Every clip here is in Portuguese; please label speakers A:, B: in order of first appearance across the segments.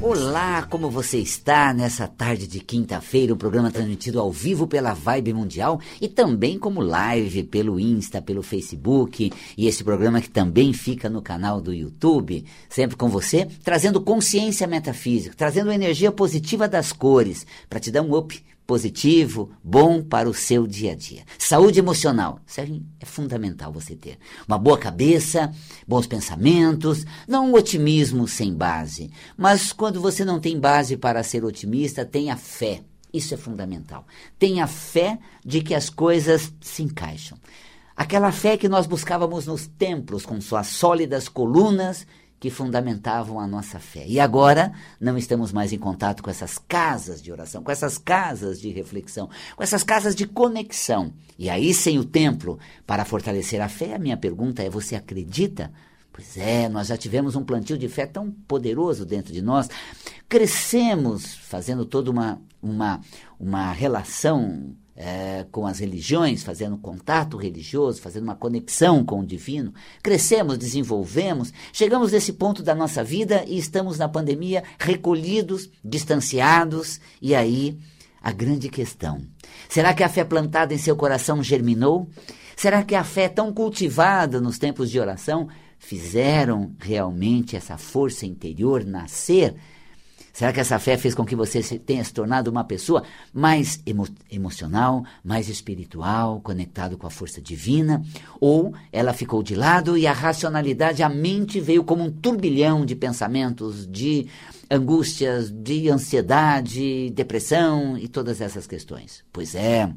A: Olá, como você está nessa tarde de quinta-feira? O programa transmitido ao vivo pela Vibe Mundial e também como live pelo Insta, pelo Facebook e esse programa que também fica no canal do YouTube, sempre com você, trazendo consciência metafísica, trazendo energia positiva das cores para te dar um up positivo, bom para o seu dia a dia. Saúde emocional, é fundamental você ter. Uma boa cabeça, bons pensamentos, não um otimismo sem base, mas quando você não tem base para ser otimista, tenha fé. Isso é fundamental. Tenha fé de que as coisas se encaixam. Aquela fé que nós buscávamos nos templos, com suas sólidas colunas que fundamentavam a nossa fé. E agora não estamos mais em contato com essas casas de oração, com essas casas de reflexão, com essas casas de conexão. E aí, sem o templo para fortalecer a fé, a minha pergunta é: você acredita? Pois é, nós já tivemos um plantio de fé tão poderoso dentro de nós. Crescemos fazendo toda uma, uma, uma relação é, com as religiões, fazendo contato religioso, fazendo uma conexão com o divino. Crescemos, desenvolvemos, chegamos nesse ponto da nossa vida e estamos na pandemia recolhidos, distanciados, e aí a grande questão: será que a fé plantada em seu coração germinou? Será que a fé tão cultivada nos tempos de oração fizeram realmente essa força interior nascer? Será que essa fé fez com que você tenha se tornado uma pessoa mais emo emocional, mais espiritual, conectado com a força divina? Ou ela ficou de lado e a racionalidade, a mente veio como um turbilhão de pensamentos, de angústias, de ansiedade, depressão e todas essas questões? Pois é,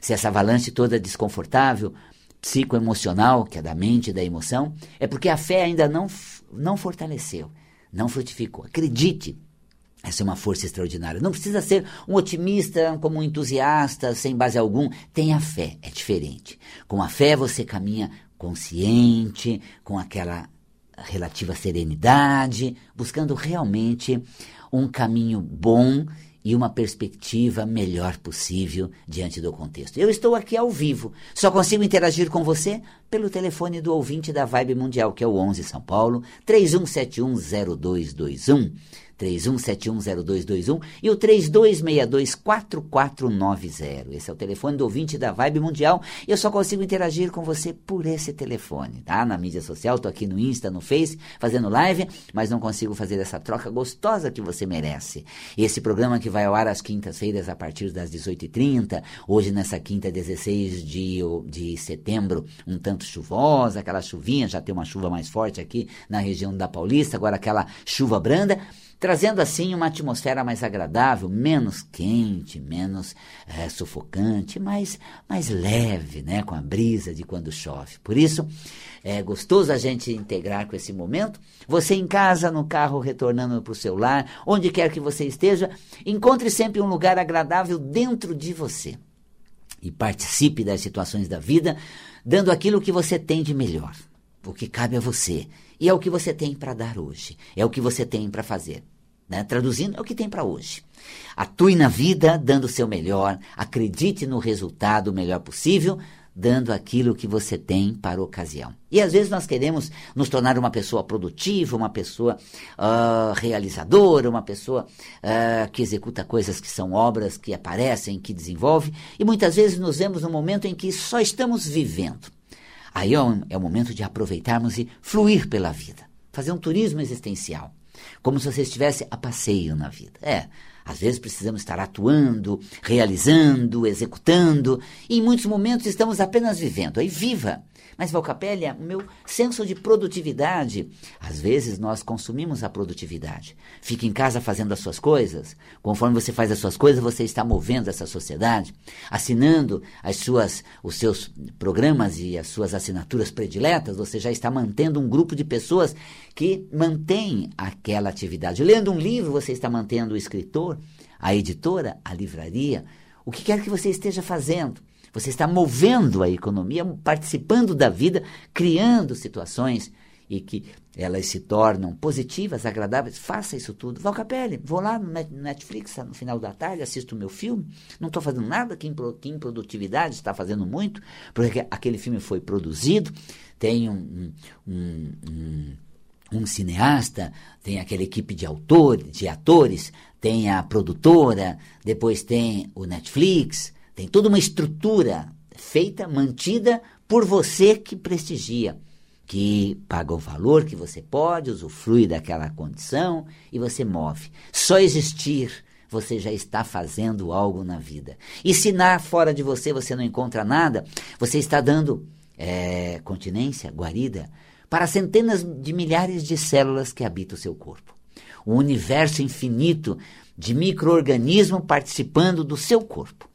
A: se essa avalanche toda é desconfortável, psicoemocional, que é da mente e da emoção, é porque a fé ainda não, não fortaleceu, não frutificou. Acredite, essa é uma força extraordinária. Não precisa ser um otimista, como um entusiasta, sem base algum. Tenha fé, é diferente. Com a fé você caminha consciente, com aquela relativa serenidade, buscando realmente um caminho bom e uma perspectiva melhor possível diante do contexto. Eu estou aqui ao vivo, só consigo interagir com você pelo telefone do ouvinte da Vibe Mundial, que é o 11 São Paulo 31710221. 31710221 e o 32624490. Esse é o telefone do ouvinte da Vibe Mundial. Eu só consigo interagir com você por esse telefone, tá? Na mídia social, tô aqui no Insta, no Face, fazendo live, mas não consigo fazer essa troca gostosa que você merece. Esse programa que vai ao ar às quintas-feiras a partir das 18h30, hoje nessa quinta 16 de, de setembro, um tanto chuvosa, aquela chuvinha, já tem uma chuva mais forte aqui na região da Paulista, agora aquela chuva branda trazendo assim uma atmosfera mais agradável, menos quente, menos é, sufocante, mais, mais leve, né, com a brisa de quando chove. Por isso, é gostoso a gente integrar com esse momento. Você em casa, no carro, retornando para o seu lar, onde quer que você esteja, encontre sempre um lugar agradável dentro de você. E participe das situações da vida, dando aquilo que você tem de melhor, o que cabe a você e é o que você tem para dar hoje, é o que você tem para fazer. Né? Traduzindo, é o que tem para hoje. Atue na vida dando o seu melhor, acredite no resultado o melhor possível, dando aquilo que você tem para a ocasião. E às vezes nós queremos nos tornar uma pessoa produtiva, uma pessoa uh, realizadora, uma pessoa uh, que executa coisas que são obras, que aparecem, que desenvolve, e muitas vezes nos vemos num momento em que só estamos vivendo. Aí é, é o momento de aproveitarmos e fluir pela vida, fazer um turismo existencial, como se você estivesse a passeio na vida. É, às vezes precisamos estar atuando, realizando, executando, e em muitos momentos estamos apenas vivendo. Aí viva! Mas, Valcapelli, o meu senso de produtividade, às vezes nós consumimos a produtividade. Fica em casa fazendo as suas coisas. Conforme você faz as suas coisas, você está movendo essa sociedade, assinando as suas, os seus programas e as suas assinaturas prediletas, você já está mantendo um grupo de pessoas que mantém aquela atividade. Lendo um livro, você está mantendo o escritor, a editora, a livraria, o que quer que você esteja fazendo. Você está movendo a economia, participando da vida, criando situações e que elas se tornam positivas, agradáveis. Faça isso tudo. Val Capelli, vou lá no Netflix no final da tarde, assisto o meu filme. Não estou fazendo nada que em produtividade está fazendo muito, porque aquele filme foi produzido, tem um, um, um um cineasta, tem aquela equipe de autores, de atores, tem a produtora, depois tem o Netflix, tem toda uma estrutura feita, mantida por você que prestigia, que paga o valor que você pode, usufrui daquela condição e você move. Só existir você já está fazendo algo na vida. E se na fora de você você não encontra nada, você está dando é, continência, guarida, para centenas de milhares de células que habitam o seu corpo. Um universo infinito de micro-organismos participando do seu corpo.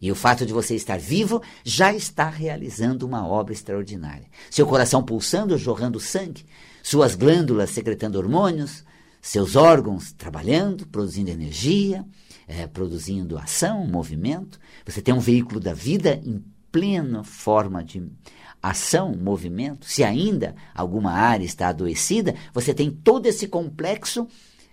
A: E o fato de você estar vivo já está realizando uma obra extraordinária. Seu coração pulsando, jorrando sangue, suas glândulas secretando hormônios, seus órgãos trabalhando, produzindo energia, é, produzindo ação, movimento. Você tem um veículo da vida em plena forma de ação, movimento. Se ainda alguma área está adoecida, você tem todo esse complexo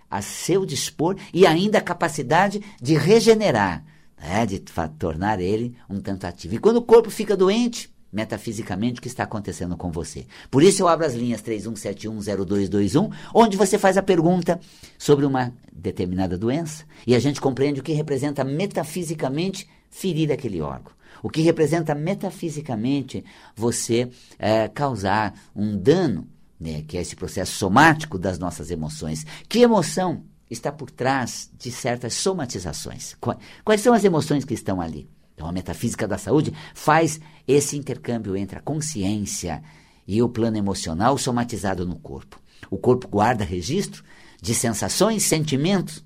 A: a seu dispor e ainda a capacidade de regenerar é, de tornar ele um tanto ativo. E quando o corpo fica doente, metafisicamente, o que está acontecendo com você? Por isso eu abro as linhas 31710221, onde você faz a pergunta sobre uma determinada doença e a gente compreende o que representa metafisicamente ferir aquele órgão. O que representa metafisicamente você é, causar um dano, né, que é esse processo somático das nossas emoções. Que emoção está por trás de certas somatizações. Quais são as emoções que estão ali? Então, a metafísica da saúde faz esse intercâmbio entre a consciência e o plano emocional somatizado no corpo. O corpo guarda registro de sensações, sentimentos,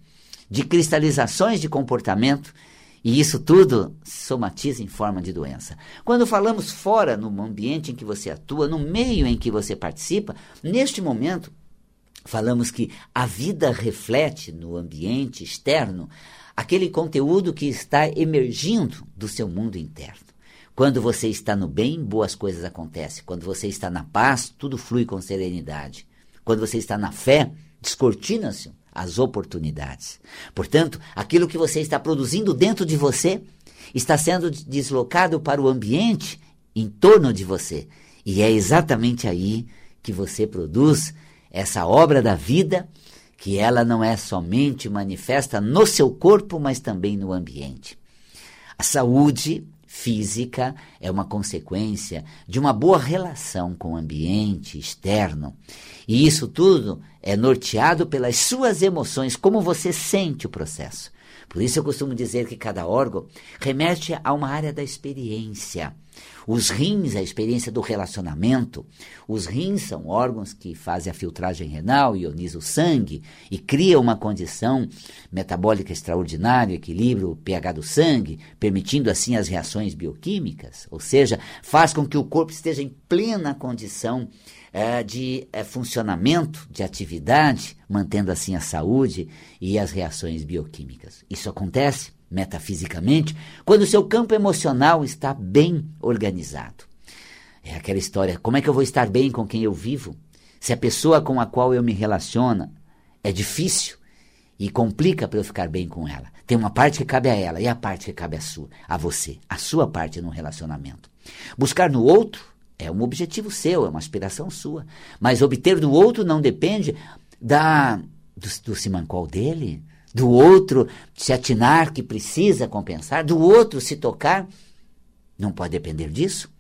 A: de cristalizações de comportamento, e isso tudo somatiza em forma de doença. Quando falamos fora, no ambiente em que você atua, no meio em que você participa, neste momento, falamos que a vida reflete no ambiente externo aquele conteúdo que está emergindo do seu mundo interno. Quando você está no bem, boas coisas acontecem. Quando você está na paz, tudo flui com serenidade. Quando você está na fé, descortina-se as oportunidades. Portanto, aquilo que você está produzindo dentro de você está sendo deslocado para o ambiente em torno de você. E é exatamente aí que você produz essa obra da vida, que ela não é somente manifesta no seu corpo, mas também no ambiente. A saúde física é uma consequência de uma boa relação com o ambiente externo. E isso tudo é norteado pelas suas emoções, como você sente o processo. Por isso eu costumo dizer que cada órgão remete a uma área da experiência. Os rins, a experiência do relacionamento. Os rins são órgãos que fazem a filtragem renal, ionizam o sangue e criam uma condição metabólica extraordinária, equilibra o pH do sangue, permitindo assim as reações bioquímicas, ou seja, faz com que o corpo esteja em plena condição é, de é, funcionamento, de atividade, mantendo assim a saúde e as reações bioquímicas. Isso acontece metafisicamente quando o seu campo emocional está bem organizado. É aquela história: como é que eu vou estar bem com quem eu vivo? Se a pessoa com a qual eu me relaciono é difícil e complica para eu ficar bem com ela. Tem uma parte que cabe a ela e a parte que cabe a sua, a você, a sua parte no relacionamento. Buscar no outro é um objetivo seu, é uma aspiração sua. Mas obter do outro não depende da do, do simancol dele, do outro se atinar que precisa compensar, do outro se tocar. Não pode depender disso.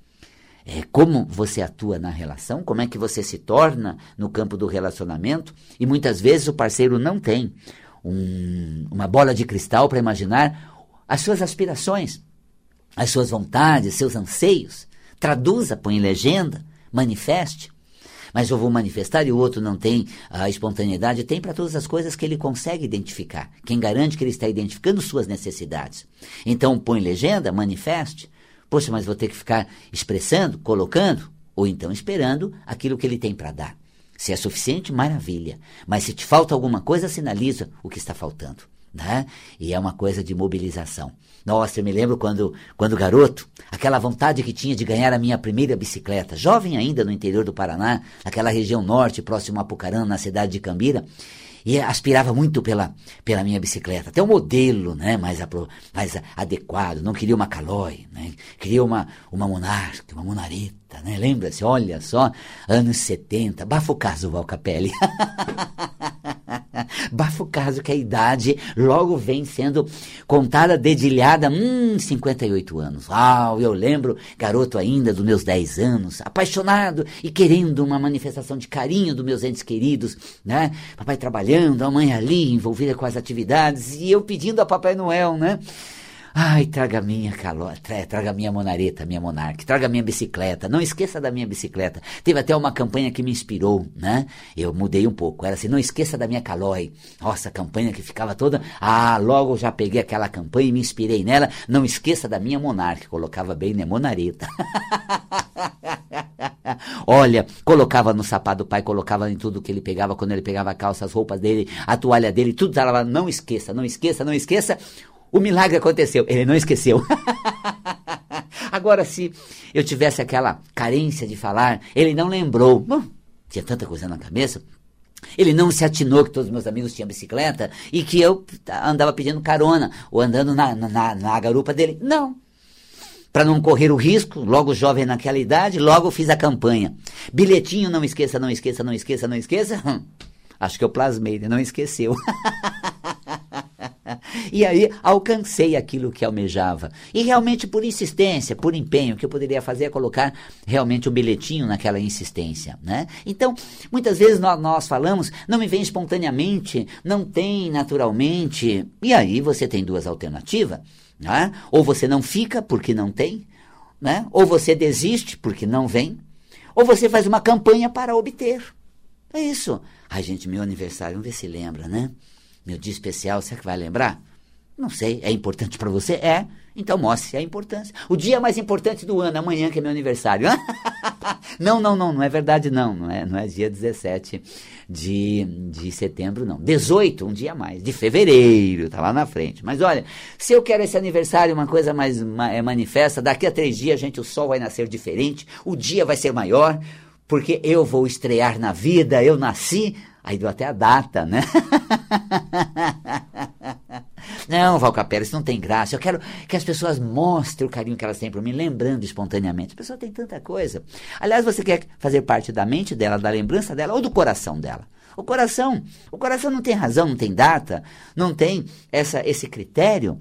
A: É como você atua na relação, como é que você se torna no campo do relacionamento. E muitas vezes o parceiro não tem um, uma bola de cristal para imaginar as suas aspirações, as suas vontades, seus anseios traduza, põe legenda, manifeste. Mas eu vou manifestar e o outro não tem a espontaneidade, tem para todas as coisas que ele consegue identificar. Quem garante que ele está identificando suas necessidades. Então põe legenda, manifeste. Poxa, mas vou ter que ficar expressando, colocando, ou então esperando aquilo que ele tem para dar. Se é suficiente, maravilha. Mas se te falta alguma coisa, sinaliza o que está faltando. Né? E é uma coisa de mobilização. Nossa, eu me lembro quando, quando garoto, aquela vontade que tinha de ganhar a minha primeira bicicleta, jovem ainda no interior do Paraná, naquela região norte, próximo a Apucarana, na cidade de Cambira. e aspirava muito pela, pela minha bicicleta. Até o modelo né, mais, apro, mais adequado. Não queria uma Caloi, né? queria uma, uma Monarch, uma Monareta. Né? Lembra-se? Olha só, anos 70. Bafo caso, Valcapelli. Bafo caso que a idade logo vem sendo contada, dedilhada, hum, 58 anos. Uau, eu lembro, garoto ainda, dos meus 10 anos, apaixonado e querendo uma manifestação de carinho dos meus entes queridos, né? Papai trabalhando, a mãe ali, envolvida com as atividades, e eu pedindo a Papai Noel, né? Ai, traga minha calota, traga minha monareta, minha monarca, traga minha bicicleta, não esqueça da minha bicicleta. Teve até uma campanha que me inspirou, né? Eu mudei um pouco, era assim, não esqueça da minha calói. Nossa, campanha que ficava toda, ah, logo já peguei aquela campanha e me inspirei nela, não esqueça da minha monarca, colocava bem, né, monareta. Olha, colocava no sapato do pai, colocava em tudo que ele pegava, quando ele pegava a calça, as roupas dele, a toalha dele, tudo estava não esqueça, não esqueça, não esqueça. O milagre aconteceu, ele não esqueceu. Agora, se eu tivesse aquela carência de falar, ele não lembrou. Bom, tinha tanta coisa na cabeça. Ele não se atinou que todos os meus amigos tinham bicicleta e que eu andava pedindo carona ou andando na, na, na garupa dele. Não. Para não correr o risco, logo jovem naquela idade, logo fiz a campanha. Bilhetinho, não esqueça, não esqueça, não esqueça, não esqueça. Hum, acho que eu plasmei, ele não esqueceu. E aí alcancei aquilo que almejava. E realmente por insistência, por empenho, o que eu poderia fazer é colocar realmente o um bilhetinho naquela insistência, né? Então, muitas vezes nós, nós falamos, não me vem espontaneamente, não tem naturalmente. E aí você tem duas alternativas, né? Ou você não fica porque não tem, né? Ou você desiste porque não vem, ou você faz uma campanha para obter. É isso. Ai, gente, meu aniversário, vamos ver se lembra, né? Meu dia especial, será que vai lembrar? Não sei, é importante para você? É. Então mostre a importância. O dia mais importante do ano, amanhã que é meu aniversário. não, não, não, não é verdade não. Não é, não é dia 17 de, de setembro, não. 18, um dia mais. De fevereiro, tá lá na frente. Mas olha, se eu quero esse aniversário, uma coisa mais é manifesta, daqui a três dias, gente, o sol vai nascer diferente, o dia vai ser maior, porque eu vou estrear na vida, eu nasci, Aí deu até a data, né? não, Valcapera, isso não tem graça. Eu quero que as pessoas mostrem o carinho que elas têm por mim, lembrando espontaneamente. A pessoa tem tanta coisa. Aliás, você quer fazer parte da mente dela, da lembrança dela ou do coração dela? O coração, o coração não tem razão, não tem data, não tem essa, esse critério.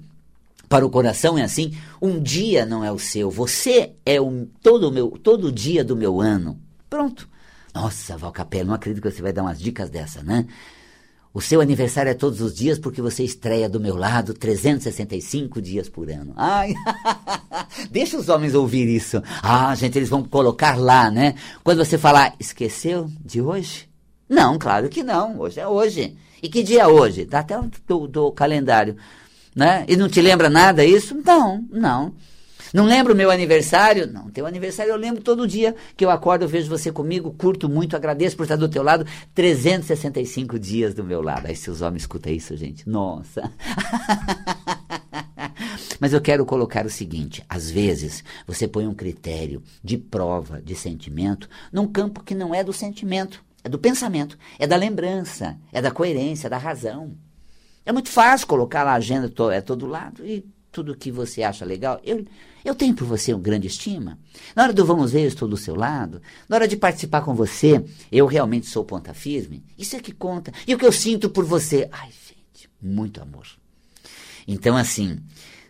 A: Para o coração é assim, um dia não é o seu, você é o, todo o meu, todo dia do meu ano. Pronto. Nossa, Valcapello, não acredito que você vai dar umas dicas dessa, né? O seu aniversário é todos os dias porque você estreia do meu lado 365 dias por ano. Ai, deixa os homens ouvir isso. Ah, gente, eles vão colocar lá, né? Quando você falar, esqueceu de hoje? Não, claro que não. Hoje é hoje. E que dia é hoje? Dá até do, do calendário. Né? E não te lembra nada isso? Não, não. Não lembro o meu aniversário? Não, teu aniversário eu lembro todo dia que eu acordo, eu vejo você comigo, curto muito, agradeço por estar do teu lado, 365 dias do meu lado. Aí se os homens escutam isso, gente, nossa. Mas eu quero colocar o seguinte: às vezes você põe um critério de prova de sentimento num campo que não é do sentimento, é do pensamento, é da lembrança, é da coerência, é da razão. É muito fácil colocar lá a agenda é todo lado e tudo que você acha legal. Eu, eu tenho por você uma grande estima. Na hora do vamos ver, eu estou do seu lado. Na hora de participar com você, eu realmente sou ponta firme. Isso é que conta. E o que eu sinto por você? Ai, gente, muito amor. Então, assim,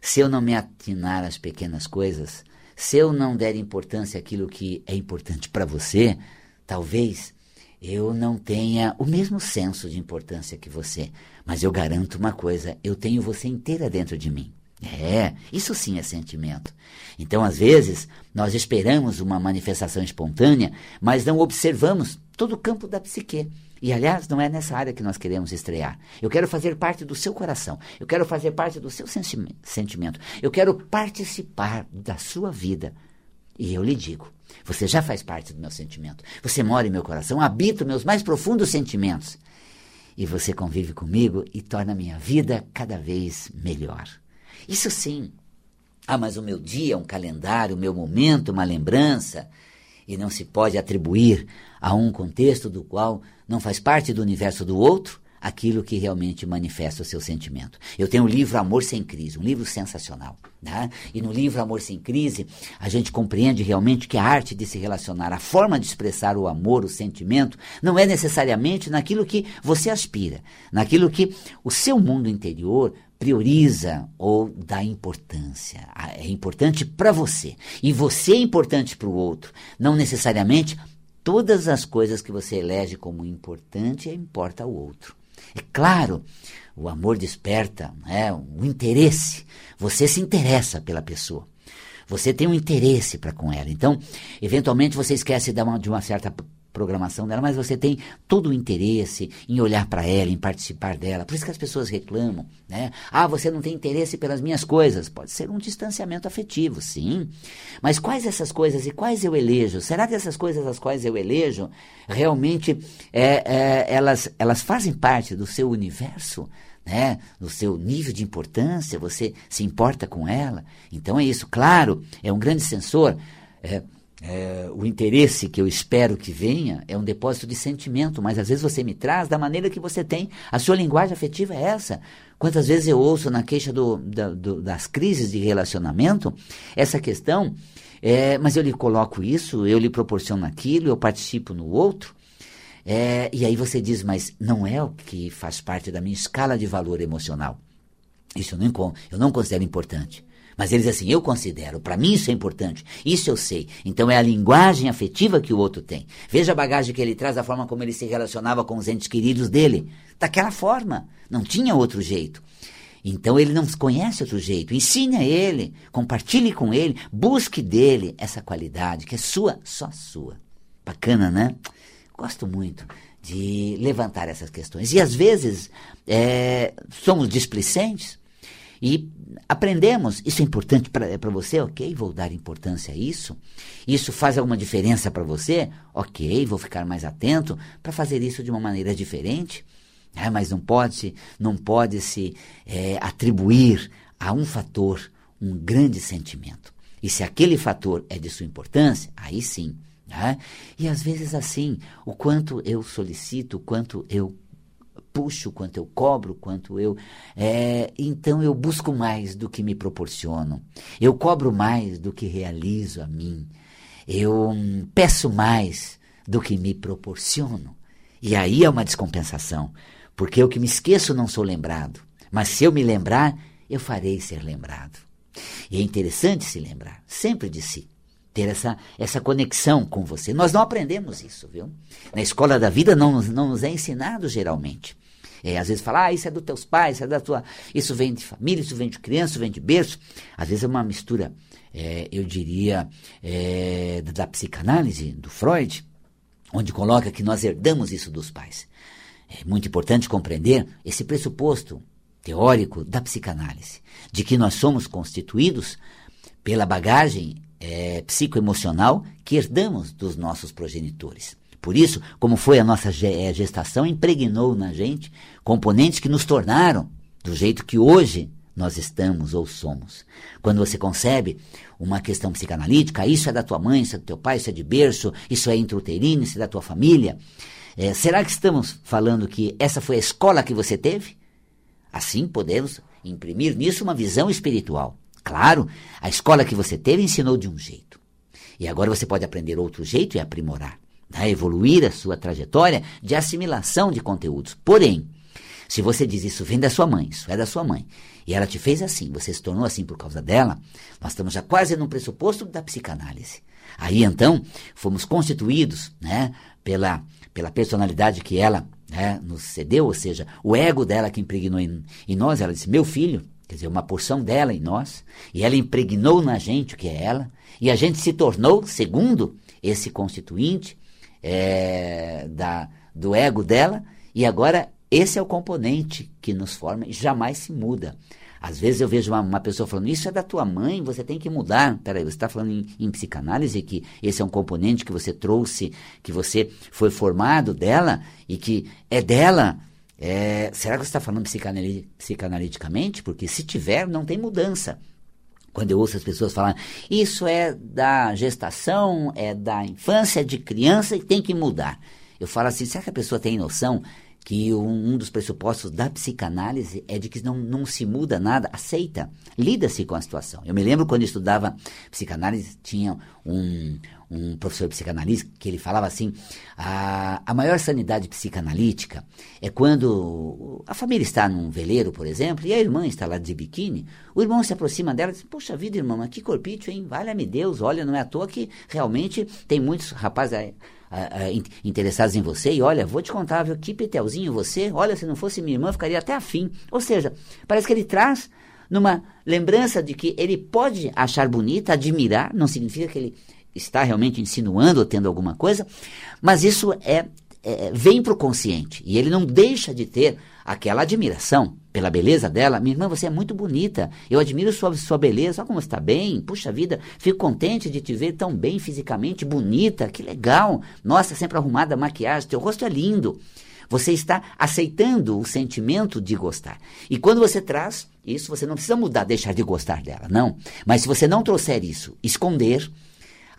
A: se eu não me atinar às pequenas coisas, se eu não der importância àquilo que é importante para você, talvez eu não tenha o mesmo senso de importância que você. Mas eu garanto uma coisa: eu tenho você inteira dentro de mim. É, isso sim é sentimento. Então, às vezes, nós esperamos uma manifestação espontânea, mas não observamos todo o campo da psique. E, aliás, não é nessa área que nós queremos estrear. Eu quero fazer parte do seu coração. Eu quero fazer parte do seu sentimento. Eu quero participar da sua vida. E eu lhe digo: você já faz parte do meu sentimento. Você mora em meu coração, habita meus mais profundos sentimentos. E você convive comigo e torna a minha vida cada vez melhor. Isso sim. Ah, mas o meu dia é um calendário, o meu momento, uma lembrança. E não se pode atribuir a um contexto do qual não faz parte do universo do outro aquilo que realmente manifesta o seu sentimento. Eu tenho o livro Amor Sem Crise, um livro sensacional. Né? E no livro Amor Sem Crise, a gente compreende realmente que a arte de se relacionar, a forma de expressar o amor, o sentimento, não é necessariamente naquilo que você aspira, naquilo que o seu mundo interior prioriza ou dá importância. É importante para você. E você é importante para o outro. Não necessariamente todas as coisas que você elege como importante importa ao outro. É claro, o amor desperta né, um interesse. Você se interessa pela pessoa. Você tem um interesse para com ela. Então, eventualmente você esquece de uma, de uma certa programação dela, mas você tem todo o interesse em olhar para ela, em participar dela. Por isso que as pessoas reclamam, né? Ah, você não tem interesse pelas minhas coisas. Pode ser um distanciamento afetivo, sim. Mas quais essas coisas e quais eu elejo? Será que essas coisas as quais eu elejo realmente é, é, elas, elas fazem parte do seu universo? Né, no seu nível de importância, você se importa com ela. Então é isso. Claro, é um grande sensor. É, é, o interesse que eu espero que venha é um depósito de sentimento, mas às vezes você me traz da maneira que você tem. A sua linguagem afetiva é essa. Quantas vezes eu ouço na queixa do, da, do, das crises de relacionamento essa questão, é, mas eu lhe coloco isso, eu lhe proporciono aquilo, eu participo no outro. É, e aí você diz, mas não é o que faz parte da minha escala de valor emocional. Isso eu não, eu não considero importante. Mas eles assim, eu considero, para mim isso é importante, isso eu sei. Então é a linguagem afetiva que o outro tem. Veja a bagagem que ele traz, a forma como ele se relacionava com os entes queridos dele. Daquela forma, não tinha outro jeito. Então ele não conhece outro jeito. Ensine a ele, compartilhe com ele, busque dele essa qualidade que é sua, só sua. Bacana, né? Gosto muito de levantar essas questões. E às vezes é, somos displicentes, e aprendemos, isso é importante para você, ok, vou dar importância a isso. Isso faz alguma diferença para você, ok, vou ficar mais atento para fazer isso de uma maneira diferente. É, mas não pode, não pode se é, atribuir a um fator um grande sentimento. E se aquele fator é de sua importância, aí sim. Né? E às vezes assim, o quanto eu solicito, o quanto eu puxo, quanto eu cobro, quanto eu. É, então eu busco mais do que me proporcionam. Eu cobro mais do que realizo a mim. Eu hum, peço mais do que me proporciono. E aí é uma descompensação, porque eu que me esqueço não sou lembrado. Mas se eu me lembrar, eu farei ser lembrado. E é interessante se lembrar, sempre de si ter essa, essa conexão com você. Nós não aprendemos isso, viu? Na escola da vida não, não nos é ensinado geralmente. É, às vezes fala, ah, isso é dos teus pais, isso é da tua. Isso vem de família, isso vem de criança, isso vem de berço. Às vezes é uma mistura, é, eu diria, é, da psicanálise, do Freud, onde coloca que nós herdamos isso dos pais. É muito importante compreender esse pressuposto teórico da psicanálise, de que nós somos constituídos pela bagagem é, psicoemocional que herdamos dos nossos progenitores. Por isso, como foi a nossa é, gestação, impregnou na gente componentes que nos tornaram do jeito que hoje nós estamos ou somos. Quando você concebe uma questão psicanalítica, isso é da tua mãe, isso é do teu pai, isso é de berço, isso é intrauterino, isso é da tua família. É, será que estamos falando que essa foi a escola que você teve? Assim podemos imprimir nisso uma visão espiritual. Claro, a escola que você teve ensinou de um jeito. E agora você pode aprender outro jeito e aprimorar, né? evoluir a sua trajetória de assimilação de conteúdos. Porém, se você diz isso vem da sua mãe, isso é da sua mãe, e ela te fez assim, você se tornou assim por causa dela, nós estamos já quase no pressuposto da psicanálise. Aí então, fomos constituídos né, pela, pela personalidade que ela né, nos cedeu, ou seja, o ego dela que impregnou em, em nós, ela disse: Meu filho, quer dizer, uma porção dela em nós, e ela impregnou na gente o que é ela, e a gente se tornou, segundo esse constituinte é, da, do ego dela, e agora esse é o componente que nos forma e jamais se muda. Às vezes eu vejo uma, uma, pessoa falando, isso é da tua mãe, você tem que mudar. Peraí, você está falando em, em, psicanálise que esse é um componente que você trouxe, que você foi formado dela e que é dela. É, será que você está falando psicanaliticamente? Porque se tiver, não tem mudança. Quando eu ouço as pessoas falar, isso é da gestação, é da infância, de criança e tem que mudar. Eu falo assim, será que a pessoa tem noção que um, um, dos pressupostos da psicanálise é de que não, não se muda nada, aceita, lida-se com a situação. Eu me lembro quando eu estudava psicanálise, tinha um, um professor psicanalista que ele falava assim: a, a maior sanidade psicanalítica é quando a família está num veleiro, por exemplo, e a irmã está lá de biquíni, o irmão se aproxima dela e diz: Poxa vida, irmã, mas que corpite, hein? Valha-me Deus, olha, não é à toa que realmente tem muitos rapazes interessados em você, e olha, vou te contar, viu, que petelzinho você, olha, se não fosse minha irmã, ficaria até afim. Ou seja, parece que ele traz numa lembrança de que ele pode achar bonita, admirar, não significa que ele está realmente insinuando ou tendo alguma coisa, mas isso é, é vem para o consciente e ele não deixa de ter aquela admiração pela beleza dela. Minha irmã, você é muito bonita. Eu admiro sua, sua beleza. Olha como está bem. Puxa vida, fico contente de te ver tão bem fisicamente, bonita. Que legal. Nossa, sempre arrumada, maquiagem. Teu rosto é lindo. Você está aceitando o sentimento de gostar. E quando você traz isso, você não precisa mudar, deixar de gostar dela, não. Mas se você não trouxer isso, esconder,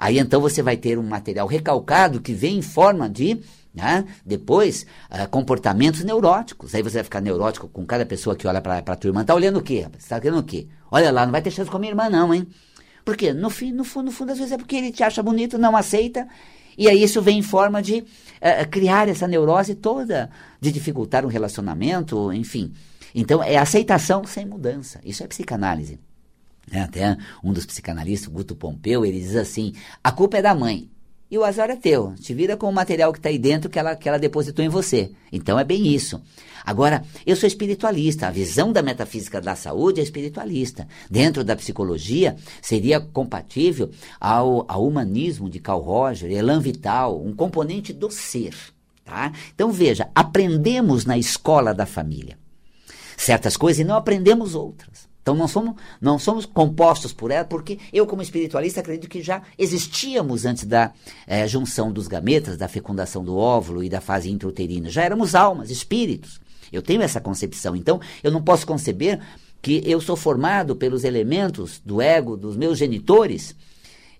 A: aí então você vai ter um material recalcado que vem em forma de né? Depois, uh, comportamentos neuróticos. Aí você vai ficar neurótico com cada pessoa que olha para a tua irmã. Tá olhando o quê? Você tá o quê? Olha lá, não vai ter chance com a minha irmã, não, hein? Por quê? No, fim, no, fundo, no fundo, às vezes é porque ele te acha bonito, não aceita. E aí isso vem em forma de uh, criar essa neurose toda, de dificultar um relacionamento, enfim. Então, é aceitação sem mudança. Isso é psicanálise. É, até um dos psicanalistas, Guto Pompeu, ele diz assim: a culpa é da mãe e o azar é teu. Te vira com o material que está aí dentro que ela, que ela depositou em você. Então é bem isso. Agora, eu sou espiritualista. A visão da metafísica da saúde é espiritualista. Dentro da psicologia, seria compatível ao, ao humanismo de Carl Roger, Elan Vital, um componente do ser. Tá? Então veja, aprendemos na escola da família certas coisas e não aprendemos outras. Então não somos, não somos compostos por ela, porque eu, como espiritualista, acredito que já existíamos antes da é, junção dos gametas, da fecundação do óvulo e da fase intrauterina. Já éramos almas, espíritos. Eu tenho essa concepção. Então, eu não posso conceber que eu sou formado pelos elementos do ego dos meus genitores.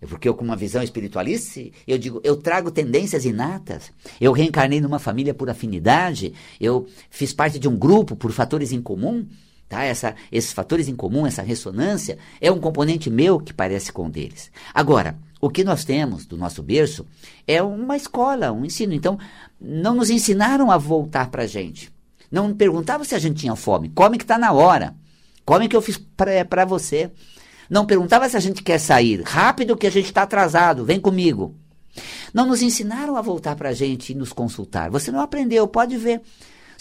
A: Porque eu, com uma visão espiritualista, eu digo, eu trago tendências inatas. Eu reencarnei numa família por afinidade, eu fiz parte de um grupo por fatores em comum. Tá? Essa, esses fatores em comum, essa ressonância, é um componente meu que parece com o deles. Agora, o que nós temos do nosso berço é uma escola, um ensino. Então, não nos ensinaram a voltar para a gente. Não perguntavam se a gente tinha fome. Come que está na hora. Come que eu fiz para você. Não perguntava se a gente quer sair. Rápido que a gente está atrasado. Vem comigo. Não nos ensinaram a voltar para a gente e nos consultar. Você não aprendeu, pode ver.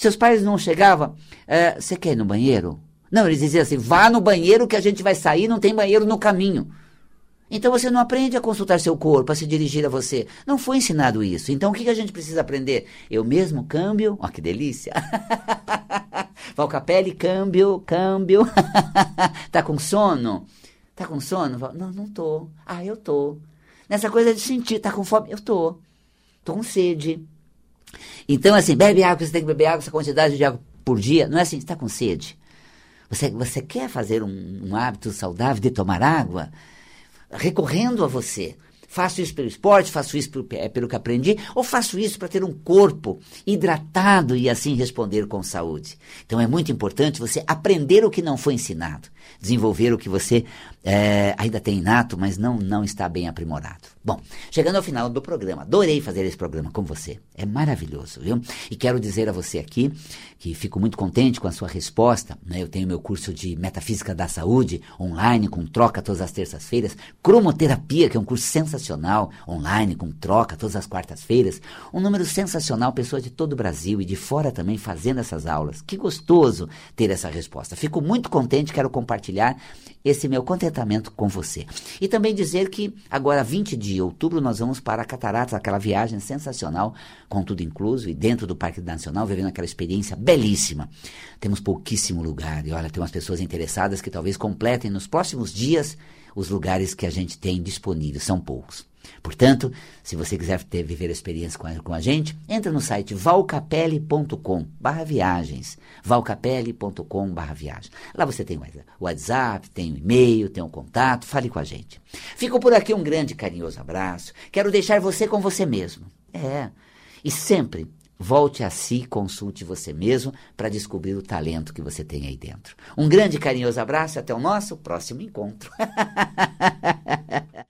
A: Seus pais não chegavam, é, você quer ir no banheiro? Não, eles diziam assim, vá no banheiro que a gente vai sair, não tem banheiro no caminho. Então você não aprende a consultar seu corpo, a se dirigir a você. Não foi ensinado isso. Então o que, a gente precisa aprender? Eu mesmo câmbio. Ó, que delícia! Valcapelli, câmbio, câmbio. tá com sono? Tá com sono? Não, não tô. Ah, eu tô. Nessa coisa de sentir, tá com fome? Eu tô. Tô com sede. Então, assim, bebe água, você tem que beber água, essa quantidade de água por dia. Não é assim, está com sede. Você, você quer fazer um, um hábito saudável de tomar água? Recorrendo a você. Faço isso pelo esporte, faço isso pelo, é, pelo que aprendi, ou faço isso para ter um corpo hidratado e assim responder com saúde. Então é muito importante você aprender o que não foi ensinado, desenvolver o que você é, ainda tem inato, mas não, não está bem aprimorado. Bom, chegando ao final do programa, adorei fazer esse programa com você. É maravilhoso, viu? E quero dizer a você aqui que fico muito contente com a sua resposta. Né? Eu tenho meu curso de Metafísica da Saúde online, com troca todas as terças-feiras. Cromoterapia, que é um curso sensacional, online, com troca todas as quartas-feiras. Um número sensacional, pessoas de todo o Brasil e de fora também fazendo essas aulas. Que gostoso ter essa resposta. Fico muito contente, quero compartilhar esse meu contentamento com você. E também dizer que agora, 20 de outubro, nós vamos para a Cataratas, aquela viagem sensacional, com tudo incluso, e dentro do Parque Nacional, vivendo aquela experiência belíssima. Temos pouquíssimo lugar, e olha, tem umas pessoas interessadas que talvez completem nos próximos dias os lugares que a gente tem disponíveis, são poucos. Portanto, se você quiser ter, viver a experiência com a, com a gente, entra no site valcapelli.com barra viagens, valcapelli.com barra viagens. Lá você tem o WhatsApp, tem o e-mail, tem o contato, fale com a gente. Fico por aqui um grande carinhoso abraço. Quero deixar você com você mesmo. É. E sempre Volte a si, consulte você mesmo para descobrir o talento que você tem aí dentro. Um grande carinhoso abraço e até o nosso próximo encontro.